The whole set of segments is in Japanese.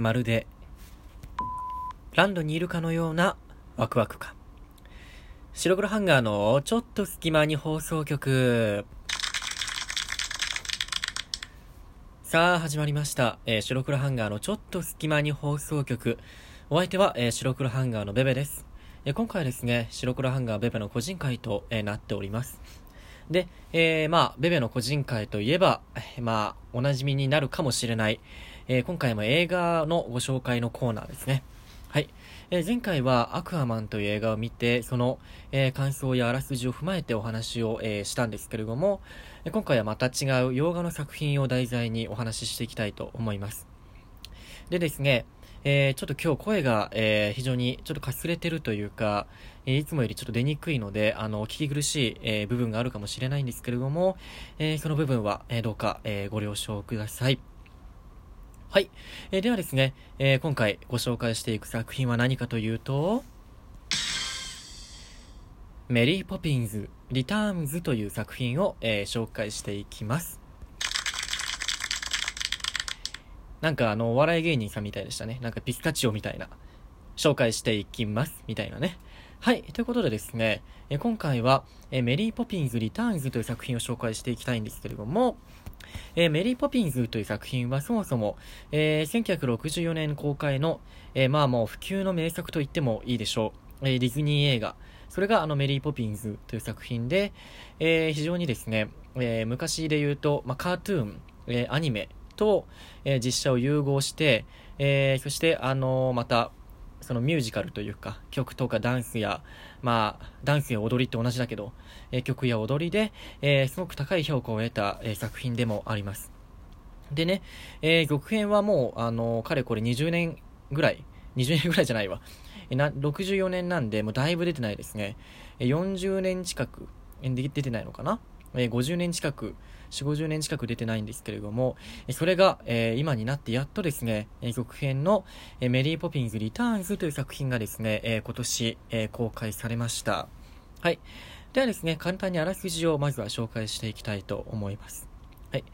まるでランドにいるかのようなワクワク感。白黒ハンガーのちょっと隙間に放送局。さあ、始まりました。えー白黒ハンガーのちょっと隙間に放送局。お相手は、えー白黒ハンガーのベベです。えー今回はですね、白黒ハンガーベベの個人会と、えなっております。で、えまあ、ベベの個人会といえば、まあ、お馴染みになるかもしれない、えー今回も映画のご紹介のコーナーですね。はい。えー前回はアクアマンという映画を見て、その、えー感想やあらすじを踏まえてお話を、えーしたんですけれども、今回はまた違う洋画の作品を題材にお話ししていきたいと思います。でですね、えーちょっと今日声が、えー非常にちょっとかすれてるというか、えーいつもよりちょっと出にくいので、あの、聞き苦しい、え部分があるかもしれないんですけれども、えその部分は、えどうか、えご了承ください。はい。えーではですね、えー今回ご紹介していく作品は何かというと、メリーポピンズ・リターンズという作品を、えー紹介していきます。なんかあの、お笑い芸人さんみたいでしたね。なんかピスタチオみたいな。紹介していきます。みたいなね。はい。ということでですね、えー今回は、えーメリーポピンズ・リターンズという作品を紹介していきたいんですけれども、えーメリーポピンズという作品はそもそも、えー1964年公開の、えーまあもう普及の名作と言ってもいいでしょう。えーディズニー映画。それがあのメリーポピンズという作品で、えー非常にですね、えー昔で言うと、まあ、カートゥーン、えーアニメと、えー実写を融合して、えーそしてあのーまた、そのミュージカルというか、曲とかダンスや、まあ、ダンスや踊りって同じだけど、えー曲や踊りで、えーすごく高い評価を得た、えー作品でもあります。でね、えー続編はもう、あのーかれこれ20年ぐらい、20年ぐらいじゃないわ。えな64年なんで、もうだいぶ出てないですね。え40年近く、えー出てないのかな？え50年近く、4、50年近く出てないんですけれども、それが、えー今になってやっとですね、え続編の、えメリーポピンズ・リターンズという作品がですね、え今年、え公開されました。はい。ではですね、簡単にあらすじをまずは紹介していきたいと思います。はい。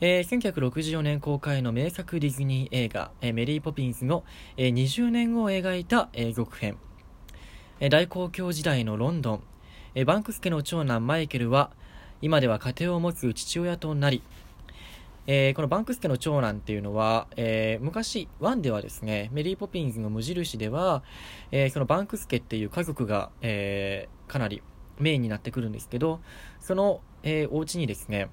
えー1964年公開の名作ディズニー映画、えーメリーポピンズの、えー20年後を描いた、えー続編。えー大公共時代のロンドン、えーバンクス家の長男マイケルは、今では家庭を持つ父親となり、えーこのバンクス家の長男っていうのは、えー昔、ワンではですね、メリーポピンズの無印では、えーそのバンクス家っていう家族が、えーかなりメインになってくるんですけど、その、えーお家にですね、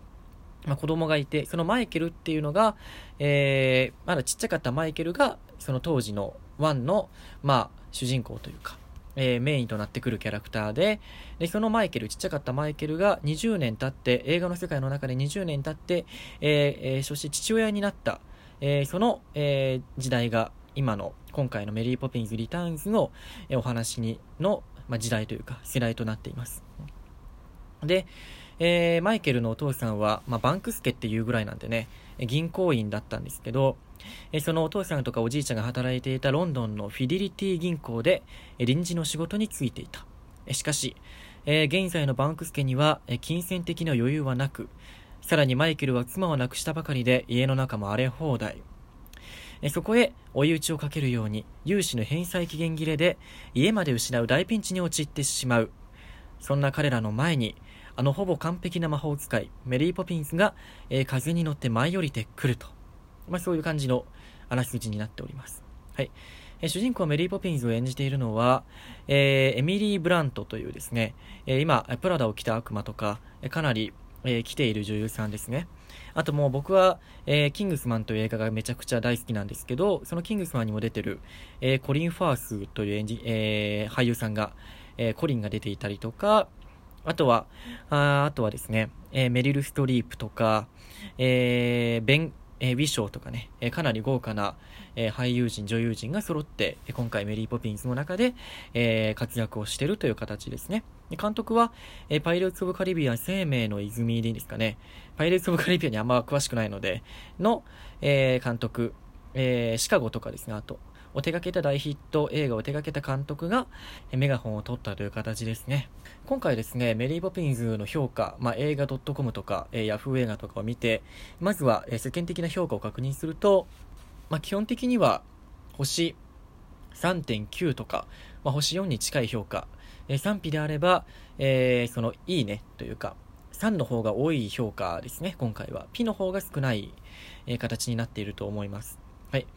まあ、子供がいて、そのマイケルっていうのが、えーまだちっちゃかったマイケルが、その当時のワンの、まあ、主人公というか、えーメインとなってくるキャラクターで、で、そのマイケル、ちっちゃかったマイケルが20年経って、映画の世界の中で20年経って、えーえーそして父親になった、えーその、えー時代が今の、今回のメリーポピンズ・リターンズの、えお話に、の、まあ、時代というか、世代となっています。で、えーマイケルのお父さんは、まあ、バンクス家っていうぐらいなんでね、銀行員だったんですけど、えそのお父さんとかおじいちゃんが働いていたロンドンのフィデリティ銀行で、え臨時の仕事に就いていた。えしかし、え現在のバンクス家には、え金銭的な余裕はなく、さらにマイケルは妻を亡くしたばかりで家の中も荒れ放題。そこへ追い打ちをかけるように融資の返済期限切れで家まで失う大ピンチに陥ってしまう。そんな彼らの前に、あのほぼ完璧な魔法使い、メリー・ポピンズが、え風に乗って舞い降りてくると。まあそういう感じのあらすじになっております。はい。えー主人公メリー・ポピンズを演じているのは、えーエミリー・ブラントというですね、えー今、プラダを着た悪魔とか、えかなり、えー来ている女優さんですね。あともう僕は、えーキングスマンという映画がめちゃくちゃ大好きなんですけど、そのキングスマンにも出てる、えーコリン・ファースという演じ、えー俳優さんが、えーコリンが出ていたりとか、あとは、ああとはですね、えーメリル・ストリープとか、えーベン、えーウィショーとかね、えかなり豪華な、え俳優陣、女優陣が揃って、え今回メリー・ポピンズの中で、え活躍をしてるという形ですね。で監督は、えパイレーツ・オブ・カリビアン生命の泉でいいですかね。パイレーツ・オブ・カリビアンにあんま詳しくないので、の、え監督、えシカゴとかですね、あと、を手掛けた大ヒット映画を手掛けた監督がメガホンを取ったという形ですね。今回ですね、メリー・ポピンズの評価、まあ、映画 .com とか、えー、ヤフー映画とかを見て、まずは、え世間的な評価を確認すると、まあ、基本的には星3.9とか、まあ、星4に近い評価、えー、賛否であれば、えー、そのいいねというか3の方が多い評価ですね今回は。P の方が少ない、えー、形になっていると思います。はい。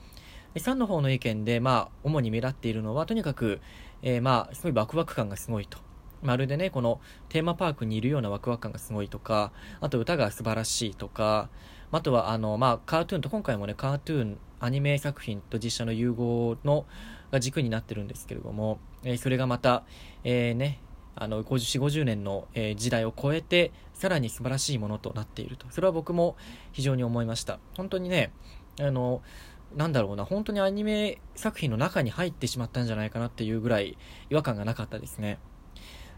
3の方の意見で、まあ、主に目立っているのは、とにかく、えー、まあ、すごいワクワク感がすごいと。まるでね、このテーマパークにいるようなワクワク感がすごいとか、あと歌が素晴らしいとか、あとは、あの、まあ、カートゥーンと、今回もね、カートゥーン、アニメ作品と実写の融合の、が軸になってるんですけれども、えー、それがまた、えー、ね、あの、50、50年の、えー、時代を超えて、さらに素晴らしいものとなっていると。それは僕も非常に思いました。本当にね、あの、なんだろうな、本当にアニメ作品の中に入ってしまったんじゃないかなっていうぐらい違和感がなかったですね。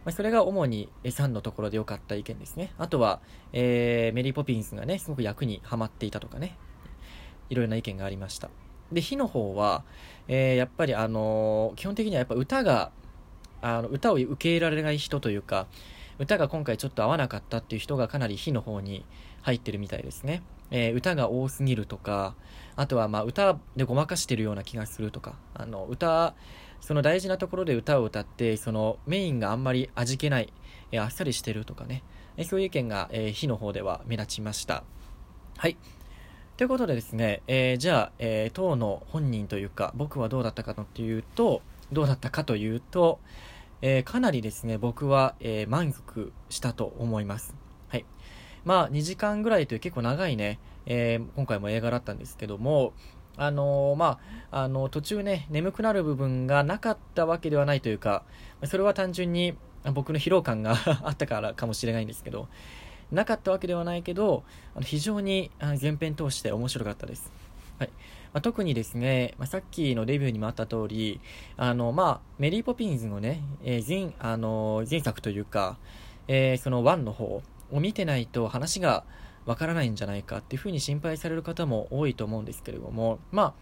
まあ、それが主に3のところで良かった意見ですね。あとは、えー、メリーポピンスがね、すごく役にはまっていたとかね、いろいろな意見がありました。で、火の方は、えー、やっぱりあのー、基本的にはやっぱ歌が、あの、歌を受け入れられない人というか、歌が今回ちょっと合わなかったっていう人がかなり火の方に入ってるみたいですね。えー、歌が多すぎるとか、あとはまあ歌でごまかしてるような気がするとか、あの歌、その大事なところで歌を歌って、そのメインがあんまり味気ない、えー、あっさりしてるとかね、えー、そういう意見が、えー、火の方では目立ちました。はい。ということでですね、えー、じゃあ、えー、当の本人というか、僕はどうだったかというと、どうだったかというと、えー、かなりですね、僕は、えー、満足したと思います。はい。まあ、2時間ぐらいという結構長いね、えー、今回も映画だったんですけども、あのー、まあ、あの、途中ね、眠くなる部分がなかったわけではないというか、それは単純に僕の疲労感が あったからかもしれないんですけど、なかったわけではないけど、あの非常に前編通して面白かったです。はい。まあ、特にですね、まあ、さっきのレビューにもあった通り、あの、まあ、メリーポピンズのね、えー、前、あの、前作というか、えー、その1の方を見てないと話がわからないんじゃないかっていうふうに心配される方も多いと思うんですけれども、まあ、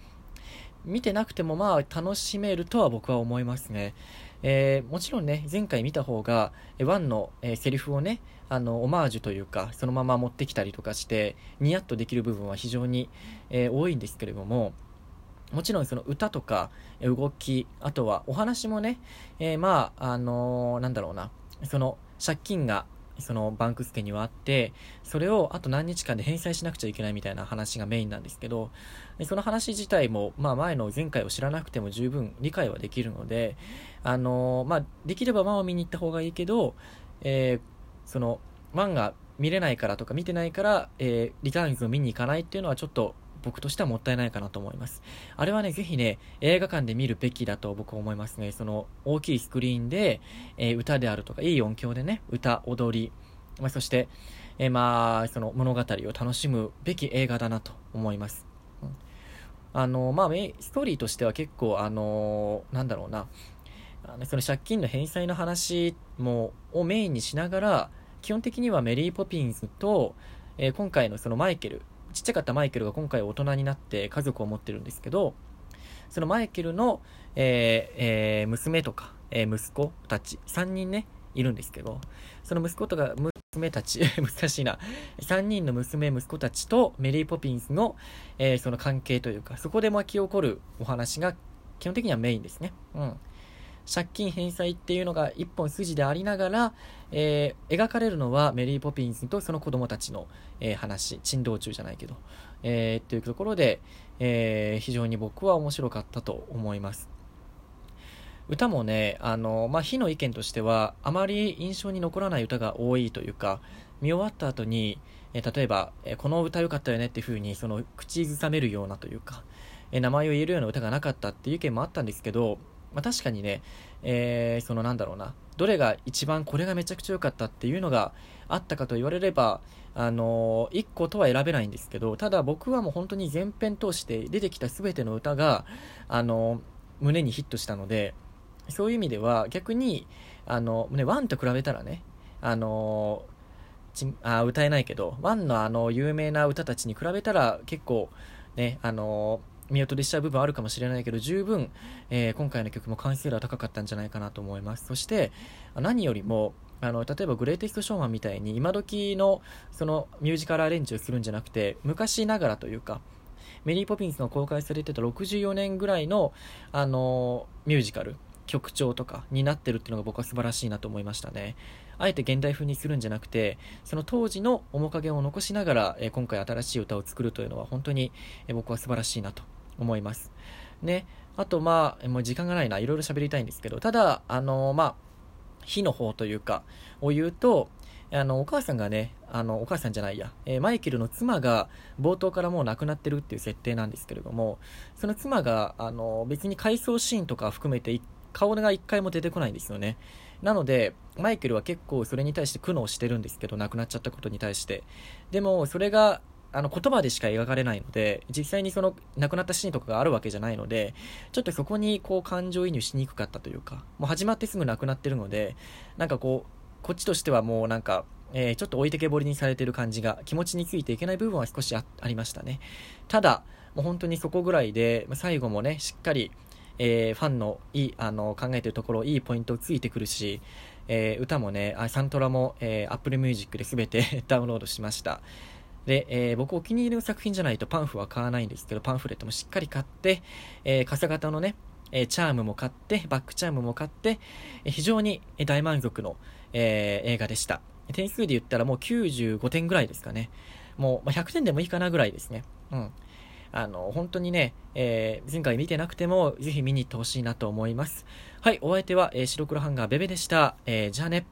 見てなくてもまあ楽しめるとは僕は思いますね。えー、もちろんね、前回見た方が、1の、えー、セリフをね、あの、オマージュというか、そのまま持ってきたりとかして、ニヤッとできる部分は非常に、えー、多いんですけれども、もちろんその歌とか動き、あとはお話もね、えー、まあ、あのー、なんだろうな、その借金がそのバンクス家にはあって、それをあと何日間で返済しなくちゃいけないみたいな話がメインなんですけど、その話自体も、まあ前の前回を知らなくても十分理解はできるので、あのー、まあできれば1を見に行った方がいいけど、えー、その、1が見れないからとか見てないから、えー、リターンズを見に行かないっていうのはちょっと僕としてはもったいないかなと思います。あれはね、ぜひね、映画館で見るべきだと僕は思いますね。その大きいスクリーンで、えー、歌であるとか、いい音響でね、歌、踊り、まあ、そして、えー、まあ、その物語を楽しむべき映画だなと思います。うん、あの、まあ、ストーリーとしては結構、あのなんだろうな、あのその借金の返済の話も、をメインにしながら、基本的にはメリー・ポピンズと、えー、今回のそのマイケル、ちっちゃかったマイケルが今回大人になって家族を持ってるんですけど、そのマイケルの、えーえー、娘とか、えー、息子たち、3人ね、いるんですけど、その息子とか、娘たち、難しいな、3人の娘、息子たちとメリー・ポピンスの、えー、その関係というか、そこで巻き起こるお話が基本的にはメインですね。うん。借金返済っていうのが一本筋でありながら、えー、描かれるのはメリー・ポピンズとその子供たちの、えー、話、珍道中じゃないけど、えー、というところで、えー、非常に僕は面白かったと思います。歌もね、あの、まあ、火の意見としては、あまり印象に残らない歌が多いというか、見終わった後に、え例えば、えこの歌良かったよねっていう風に、その、口ずさめるようなというか、え名前を言えるような歌がなかったっていう意見もあったんですけど、まあ、確かにね、えー、そのなんだろうな、どれが一番これがめちゃくちゃ良かったっていうのがあったかと言われれば、あのー、1個とは選べないんですけど、ただ僕はもう本当に全編通して出てきた全ての歌が、あのー、胸にヒットしたので、そういう意味では逆に、あの、ね、1と比べたらね、あのー、あ歌えないけど、1のあの有名な歌たちに比べたら結構ね、あの見劣りしちゃう部分あるかもしれないけど、十分、えー、今回の曲も完成度は高かったんじゃないかなと思います。そして、何よりも、あの、例えばグレイテストショーマンみたいに今時のそのミュージカルアレンジをするんじゃなくて、昔ながらというか、メリー・ポピンズの公開されてた64年ぐらいの、あのミュージカル、曲調とかになってるっていうのが僕は素晴らしいなと思いましたね。あえて現代風にするんじゃなくて、その当時の面影を残しながら、え今回新しい歌を作るというのは本当に、え僕は素晴らしいなと思います。ね。あと、まあ、もう時間がないな、いろいろ喋りたいんですけど、ただ、あのまあ、火の方というか、を言うと、あの、お母さんがね、あの、お母さんじゃないや、えー、マイケルの妻が冒頭からもう亡くなってるっていう設定なんですけれども、その妻が、あの、別に回想シーンとか含めて顔が一回も出てこないんですよね。なので、マイケルは結構それに対して苦悩してるんですけど、亡くなっちゃったことに対して。でも、それが、あの、言葉でしか描かれないので、実際にその、亡くなったシーンとかがあるわけじゃないので、ちょっとそこに、こう、感情移入しにくかったというか、もう始まってすぐ亡くなってるので、なんかこう、こっちとしてはもうなんか、えー、ちょっと置いてけぼりにされてる感じが、気持ちについていけない部分は少しありましたね。ただ、もう本当にそこぐらいで、最後もね、しっかり、えー、ファンのいい、あの、考えてるところ、いいポイントをついてくるし、えー、歌もね、サントラも、えー、Apple Music で全て ダウンロードしました。で、えー、僕お気に入りの作品じゃないとパンフは買わないんですけど、パンフレットもしっかり買って、えー、傘型のね、えー、チャームも買って、バックチャームも買って、えー、非常に大満足の、えー、映画でした。点数で言ったらもう95点ぐらいですかね。もう、100点でもいいかなぐらいですね。うん。あの、本当にね、えー、前回見てなくても、ぜひ見に行ってほしいなと思います。はい、お相手は、えー、白黒ハンガーベベでした。えー、じゃあね。